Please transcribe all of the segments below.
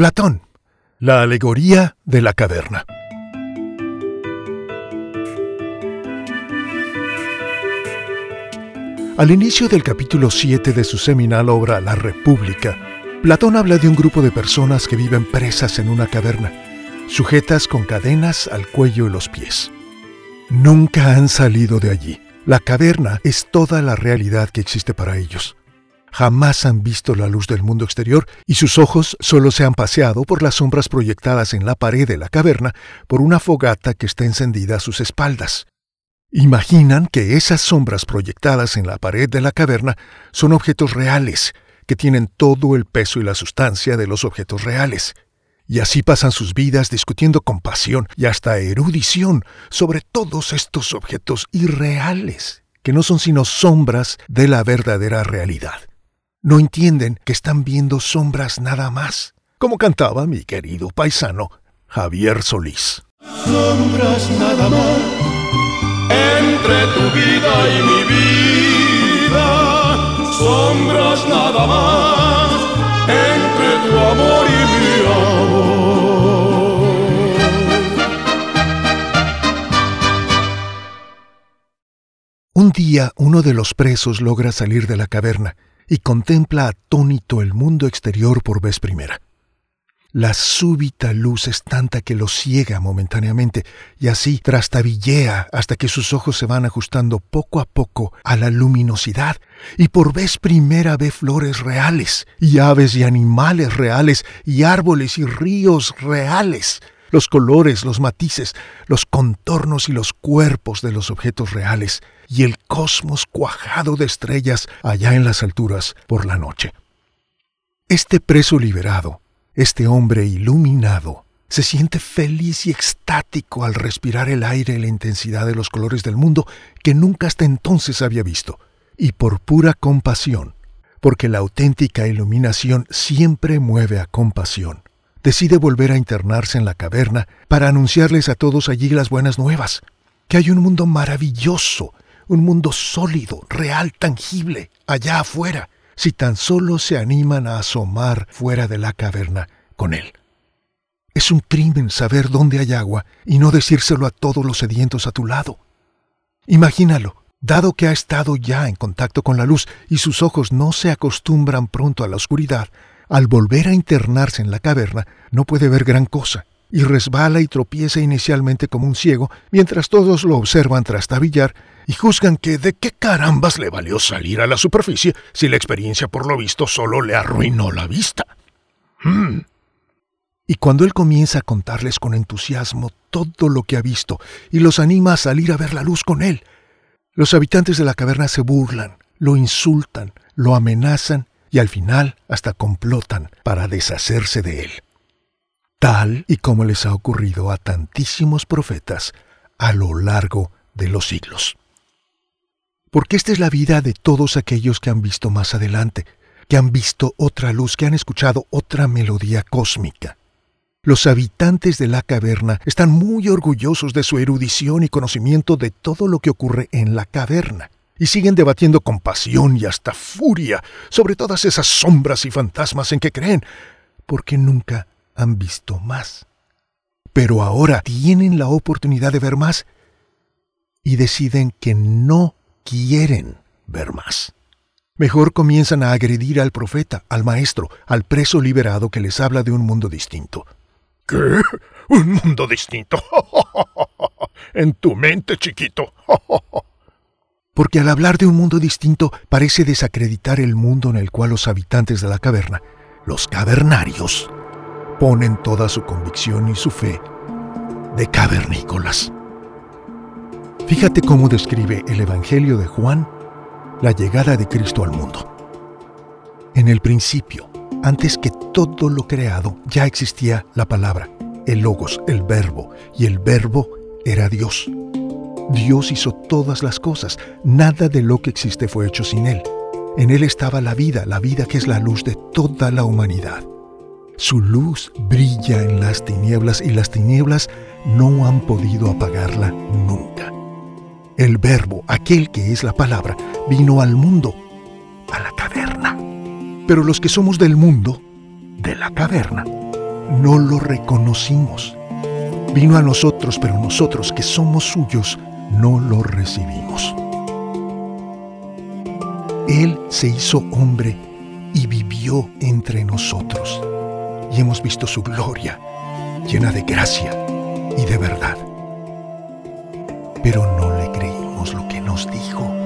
Platón, la alegoría de la caverna. Al inicio del capítulo 7 de su seminal obra La República, Platón habla de un grupo de personas que viven presas en una caverna, sujetas con cadenas al cuello y los pies. Nunca han salido de allí. La caverna es toda la realidad que existe para ellos. Jamás han visto la luz del mundo exterior y sus ojos solo se han paseado por las sombras proyectadas en la pared de la caverna por una fogata que está encendida a sus espaldas. Imaginan que esas sombras proyectadas en la pared de la caverna son objetos reales, que tienen todo el peso y la sustancia de los objetos reales. Y así pasan sus vidas discutiendo con pasión y hasta erudición sobre todos estos objetos irreales, que no son sino sombras de la verdadera realidad. No entienden que están viendo sombras nada más, como cantaba mi querido paisano Javier Solís. Sombras nada más entre tu vida y mi vida, sombras nada más entre tu amor y mi amor. Un día uno de los presos logra salir de la caverna y contempla atónito el mundo exterior por vez primera. La súbita luz es tanta que lo ciega momentáneamente y así trastabillea hasta que sus ojos se van ajustando poco a poco a la luminosidad y por vez primera ve flores reales y aves y animales reales y árboles y ríos reales, los colores, los matices, los contornos y los cuerpos de los objetos reales y el cosmos cuajado de estrellas allá en las alturas por la noche. Este preso liberado este hombre iluminado se siente feliz y extático al respirar el aire y la intensidad de los colores del mundo que nunca hasta entonces había visto, y por pura compasión, porque la auténtica iluminación siempre mueve a compasión, decide volver a internarse en la caverna para anunciarles a todos allí las buenas nuevas, que hay un mundo maravilloso, un mundo sólido, real, tangible, allá afuera, si tan solo se animan a asomar fuera de la caverna con él. Es un crimen saber dónde hay agua y no decírselo a todos los sedientos a tu lado. Imagínalo, dado que ha estado ya en contacto con la luz y sus ojos no se acostumbran pronto a la oscuridad, al volver a internarse en la caverna no puede ver gran cosa, y resbala y tropieza inicialmente como un ciego, mientras todos lo observan trastabillar y juzgan que de qué carambas le valió salir a la superficie si la experiencia por lo visto solo le arruinó la vista. Hmm. Y cuando él comienza a contarles con entusiasmo todo lo que ha visto y los anima a salir a ver la luz con él, los habitantes de la caverna se burlan, lo insultan, lo amenazan y al final hasta complotan para deshacerse de él. Tal y como les ha ocurrido a tantísimos profetas a lo largo de los siglos porque esta es la vida de todos aquellos que han visto más adelante, que han visto otra luz, que han escuchado otra melodía cósmica. Los habitantes de la caverna están muy orgullosos de su erudición y conocimiento de todo lo que ocurre en la caverna, y siguen debatiendo con pasión y hasta furia sobre todas esas sombras y fantasmas en que creen, porque nunca han visto más. Pero ahora tienen la oportunidad de ver más y deciden que no quieren ver más. Mejor comienzan a agredir al profeta, al maestro, al preso liberado que les habla de un mundo distinto. ¿Qué? ¿Un mundo distinto? en tu mente, chiquito. Porque al hablar de un mundo distinto parece desacreditar el mundo en el cual los habitantes de la caverna, los cavernarios, ponen toda su convicción y su fe de cavernícolas. Fíjate cómo describe el Evangelio de Juan la llegada de Cristo al mundo. En el principio, antes que todo lo creado, ya existía la palabra, el logos, el verbo, y el verbo era Dios. Dios hizo todas las cosas, nada de lo que existe fue hecho sin Él. En Él estaba la vida, la vida que es la luz de toda la humanidad. Su luz brilla en las tinieblas y las tinieblas no han podido apagarla nunca. El verbo, aquel que es la palabra, vino al mundo, a la caverna. Pero los que somos del mundo, de la caverna, no lo reconocimos. Vino a nosotros, pero nosotros que somos suyos, no lo recibimos. Él se hizo hombre y vivió entre nosotros. Y hemos visto su gloria, llena de gracia y de verdad. Pero no le creímos lo que nos dijo.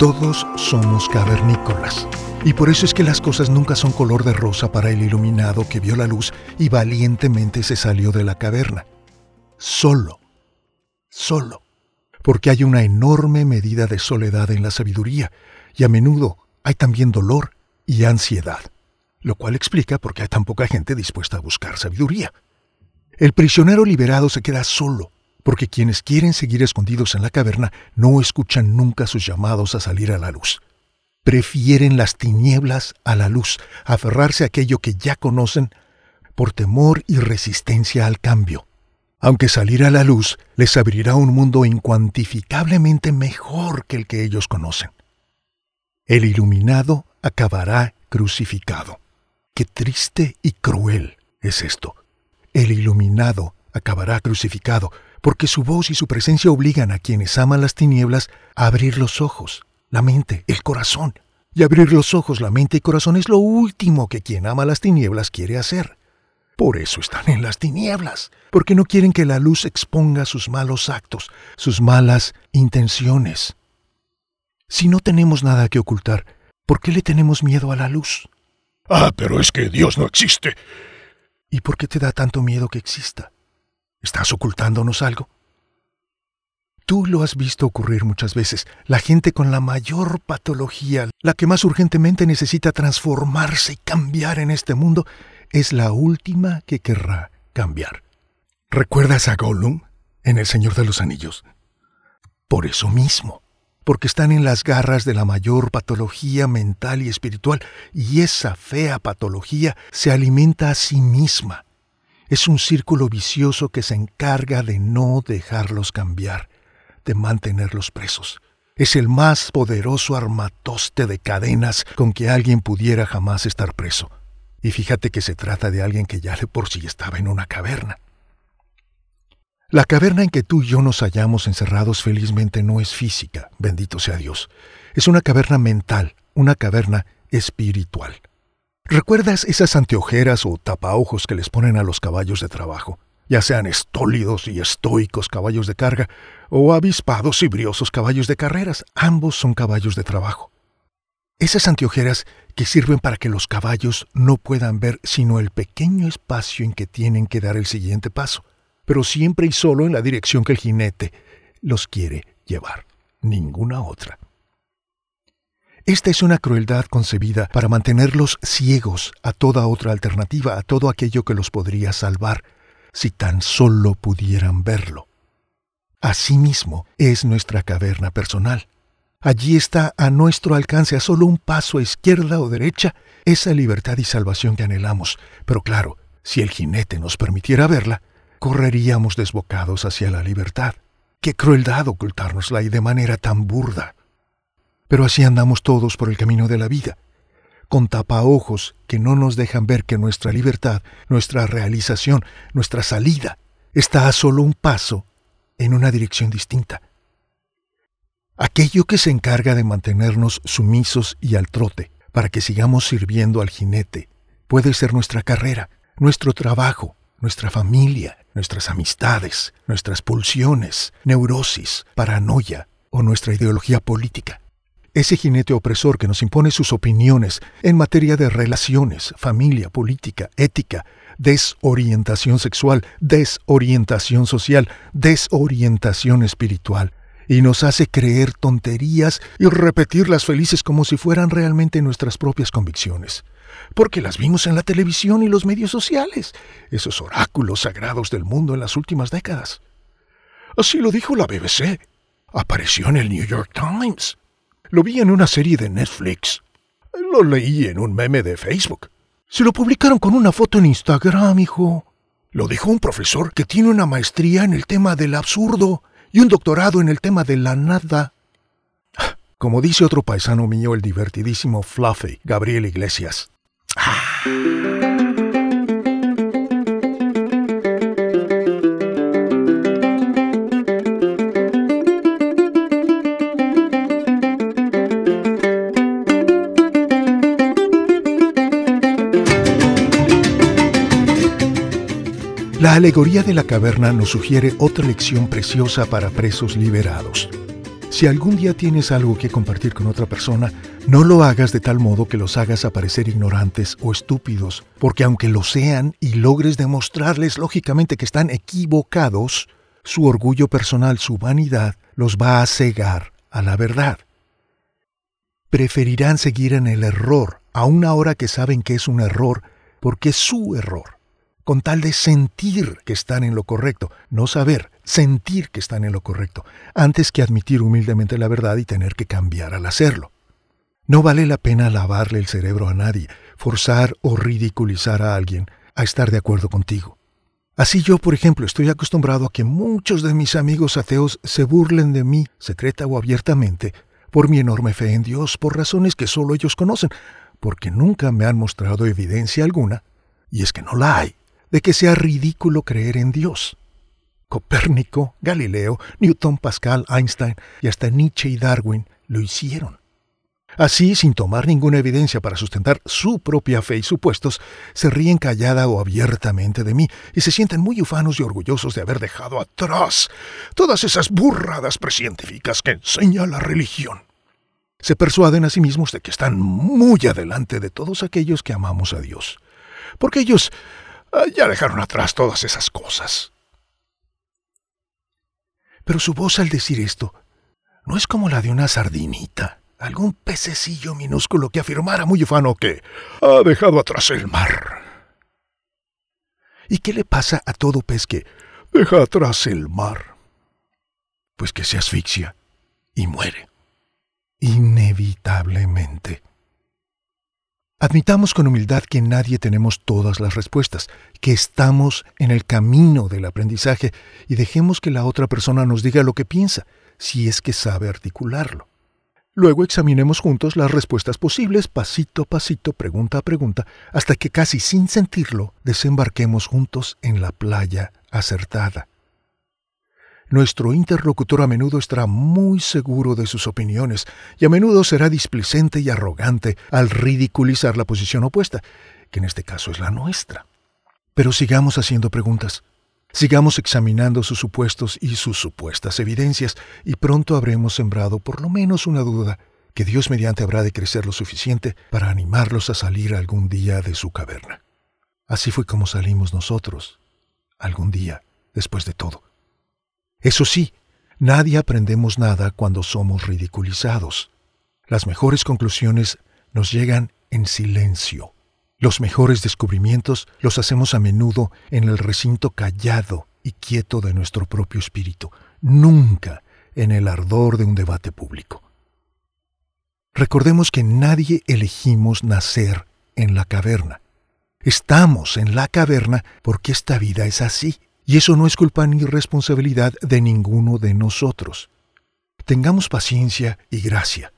Todos somos cavernícolas. Y por eso es que las cosas nunca son color de rosa para el iluminado que vio la luz y valientemente se salió de la caverna. Solo, solo, porque hay una enorme medida de soledad en la sabiduría y a menudo hay también dolor y ansiedad, lo cual explica por qué hay tan poca gente dispuesta a buscar sabiduría. El prisionero liberado se queda solo, porque quienes quieren seguir escondidos en la caverna no escuchan nunca sus llamados a salir a la luz. Prefieren las tinieblas a la luz, aferrarse a aquello que ya conocen por temor y resistencia al cambio. Aunque salir a la luz les abrirá un mundo incuantificablemente mejor que el que ellos conocen. El iluminado acabará crucificado. Qué triste y cruel es esto. El iluminado acabará crucificado, porque su voz y su presencia obligan a quienes aman las tinieblas a abrir los ojos, la mente, el corazón. Y abrir los ojos, la mente y corazón es lo último que quien ama las tinieblas quiere hacer. Por eso están en las tinieblas, porque no quieren que la luz exponga sus malos actos, sus malas intenciones. Si no tenemos nada que ocultar, ¿por qué le tenemos miedo a la luz? Ah, pero es que Dios no existe. ¿Y por qué te da tanto miedo que exista? ¿Estás ocultándonos algo? Tú lo has visto ocurrir muchas veces. La gente con la mayor patología, la que más urgentemente necesita transformarse y cambiar en este mundo, es la última que querrá cambiar. ¿Recuerdas a Gollum en El Señor de los Anillos? Por eso mismo, porque están en las garras de la mayor patología mental y espiritual, y esa fea patología se alimenta a sí misma. Es un círculo vicioso que se encarga de no dejarlos cambiar de mantenerlos presos. Es el más poderoso armatoste de cadenas con que alguien pudiera jamás estar preso. Y fíjate que se trata de alguien que ya de por sí estaba en una caverna. La caverna en que tú y yo nos hallamos encerrados felizmente no es física, bendito sea Dios. Es una caverna mental, una caverna espiritual. ¿Recuerdas esas anteojeras o tapaojos que les ponen a los caballos de trabajo? ya sean estólidos y estoicos caballos de carga, o avispados y briosos caballos de carreras, ambos son caballos de trabajo. Esas anteojeras que sirven para que los caballos no puedan ver sino el pequeño espacio en que tienen que dar el siguiente paso, pero siempre y solo en la dirección que el jinete los quiere llevar, ninguna otra. Esta es una crueldad concebida para mantenerlos ciegos a toda otra alternativa, a todo aquello que los podría salvar, si tan solo pudieran verlo. Asimismo es nuestra caverna personal. Allí está a nuestro alcance, a solo un paso a izquierda o derecha, esa libertad y salvación que anhelamos. Pero claro, si el jinete nos permitiera verla, correríamos desbocados hacia la libertad. Qué crueldad ocultárnosla y de manera tan burda. Pero así andamos todos por el camino de la vida con tapaojos que no nos dejan ver que nuestra libertad, nuestra realización, nuestra salida está a solo un paso en una dirección distinta. Aquello que se encarga de mantenernos sumisos y al trote para que sigamos sirviendo al jinete puede ser nuestra carrera, nuestro trabajo, nuestra familia, nuestras amistades, nuestras pulsiones, neurosis, paranoia o nuestra ideología política ese jinete opresor que nos impone sus opiniones en materia de relaciones, familia, política, ética, desorientación sexual, desorientación social, desorientación espiritual, y nos hace creer tonterías y repetirlas felices como si fueran realmente nuestras propias convicciones, porque las vimos en la televisión y los medios sociales, esos oráculos sagrados del mundo en las últimas décadas. Así lo dijo la BBC. Apareció en el New York Times. Lo vi en una serie de Netflix. Lo leí en un meme de Facebook. Se lo publicaron con una foto en Instagram, hijo. Lo dijo un profesor que tiene una maestría en el tema del absurdo y un doctorado en el tema de la nada. Como dice otro paisano mío, el divertidísimo Fluffy, Gabriel Iglesias. La alegoría de la caverna nos sugiere otra lección preciosa para presos liberados. Si algún día tienes algo que compartir con otra persona, no lo hagas de tal modo que los hagas aparecer ignorantes o estúpidos, porque aunque lo sean y logres demostrarles lógicamente que están equivocados, su orgullo personal, su vanidad, los va a cegar a la verdad. Preferirán seguir en el error, aun ahora que saben que es un error, porque es su error con tal de sentir que están en lo correcto, no saber, sentir que están en lo correcto, antes que admitir humildemente la verdad y tener que cambiar al hacerlo. No vale la pena lavarle el cerebro a nadie, forzar o ridiculizar a alguien a estar de acuerdo contigo. Así yo, por ejemplo, estoy acostumbrado a que muchos de mis amigos ateos se burlen de mí, secreta o abiertamente, por mi enorme fe en Dios, por razones que solo ellos conocen, porque nunca me han mostrado evidencia alguna, y es que no la hay, de que sea ridículo creer en Dios. Copérnico, Galileo, Newton, Pascal, Einstein y hasta Nietzsche y Darwin lo hicieron. Así, sin tomar ninguna evidencia para sustentar su propia fe y supuestos, se ríen callada o abiertamente de mí y se sienten muy ufanos y orgullosos de haber dejado atrás todas esas burradas precientíficas que enseña la religión. Se persuaden a sí mismos de que están muy adelante de todos aquellos que amamos a Dios, porque ellos ya dejaron atrás todas esas cosas. Pero su voz al decir esto no es como la de una sardinita, algún pececillo minúsculo que afirmara muy ufano que ha dejado atrás el mar. ¿Y qué le pasa a todo pez que deja atrás el mar? Pues que se asfixia y muere. Inevitablemente. Admitamos con humildad que nadie tenemos todas las respuestas, que estamos en el camino del aprendizaje y dejemos que la otra persona nos diga lo que piensa, si es que sabe articularlo. Luego examinemos juntos las respuestas posibles, pasito a pasito, pregunta a pregunta, hasta que casi sin sentirlo desembarquemos juntos en la playa acertada. Nuestro interlocutor a menudo estará muy seguro de sus opiniones y a menudo será displicente y arrogante al ridiculizar la posición opuesta, que en este caso es la nuestra. Pero sigamos haciendo preguntas. Sigamos examinando sus supuestos y sus supuestas evidencias, y pronto habremos sembrado por lo menos una duda que Dios mediante habrá de crecer lo suficiente para animarlos a salir algún día de su caverna. Así fue como salimos nosotros, algún día, después de todo. Eso sí, nadie aprendemos nada cuando somos ridiculizados. Las mejores conclusiones nos llegan en silencio. Los mejores descubrimientos los hacemos a menudo en el recinto callado y quieto de nuestro propio espíritu, nunca en el ardor de un debate público. Recordemos que nadie elegimos nacer en la caverna. Estamos en la caverna porque esta vida es así. Y eso no es culpa ni responsabilidad de ninguno de nosotros. Tengamos paciencia y gracia.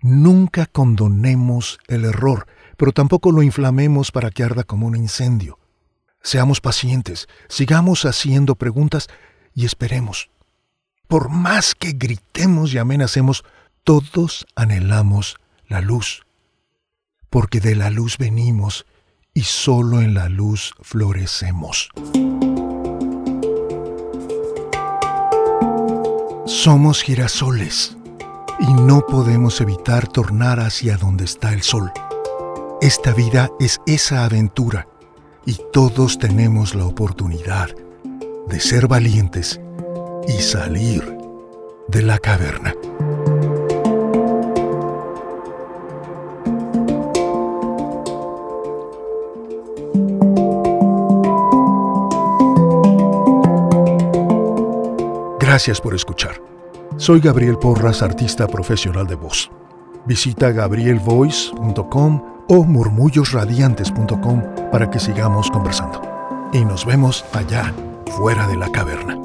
Nunca condonemos el error, pero tampoco lo inflamemos para que arda como un incendio. Seamos pacientes, sigamos haciendo preguntas y esperemos. Por más que gritemos y amenacemos, todos anhelamos la luz, porque de la luz venimos y solo en la luz florecemos. Somos girasoles y no podemos evitar tornar hacia donde está el sol. Esta vida es esa aventura y todos tenemos la oportunidad de ser valientes y salir de la caverna. Gracias por escuchar. Soy Gabriel Porras, artista profesional de voz. Visita gabrielvoice.com o murmullosradiantes.com para que sigamos conversando. Y nos vemos allá, fuera de la caverna.